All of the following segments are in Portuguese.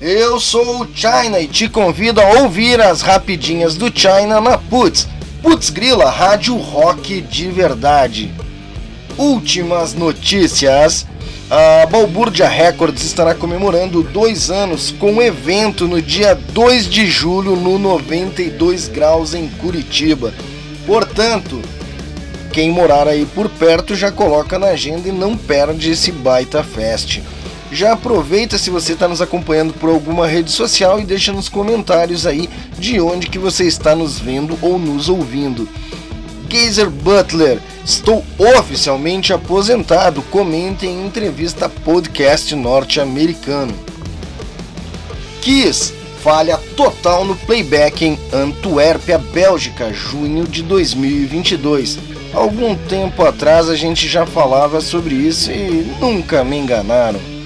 Eu sou o China e te convido a ouvir as rapidinhas do China na Putz. Putz Grila, rádio rock de verdade. Últimas notícias. A Balbúrdia Records estará comemorando dois anos com um evento no dia 2 de julho no 92 graus em Curitiba. Portanto, quem morar aí por perto já coloca na agenda e não perde esse baita fest. Já aproveita se você está nos acompanhando por alguma rede social e deixa nos comentários aí de onde que você está nos vendo ou nos ouvindo. Gazer Butler, estou oficialmente aposentado. Comente em entrevista podcast norte-americano. Kiss, falha total no playback em Antuérpia, Bélgica, junho de 2022. Algum tempo atrás a gente já falava sobre isso e nunca me enganaram.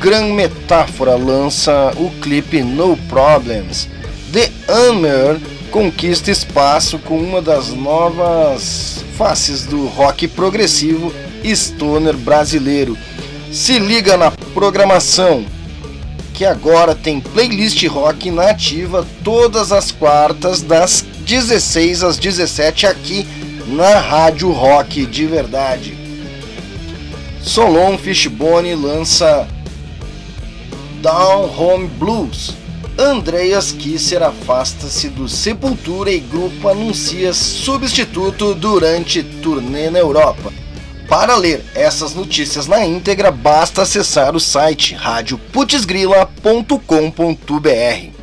Gran Metáfora lança o clipe No Problems. The Hammer conquista espaço com uma das novas faces do rock progressivo stoner brasileiro. Se liga na programação, que agora tem playlist rock nativa todas as quartas das 16 às 17 aqui na Rádio Rock de verdade. Solon Fishbone lança Down Home Blues. Andreas Kisser afasta-se do Sepultura e grupo anuncia substituto durante turnê na Europa. Para ler essas notícias na íntegra, basta acessar o site radioputzgrila.com.br.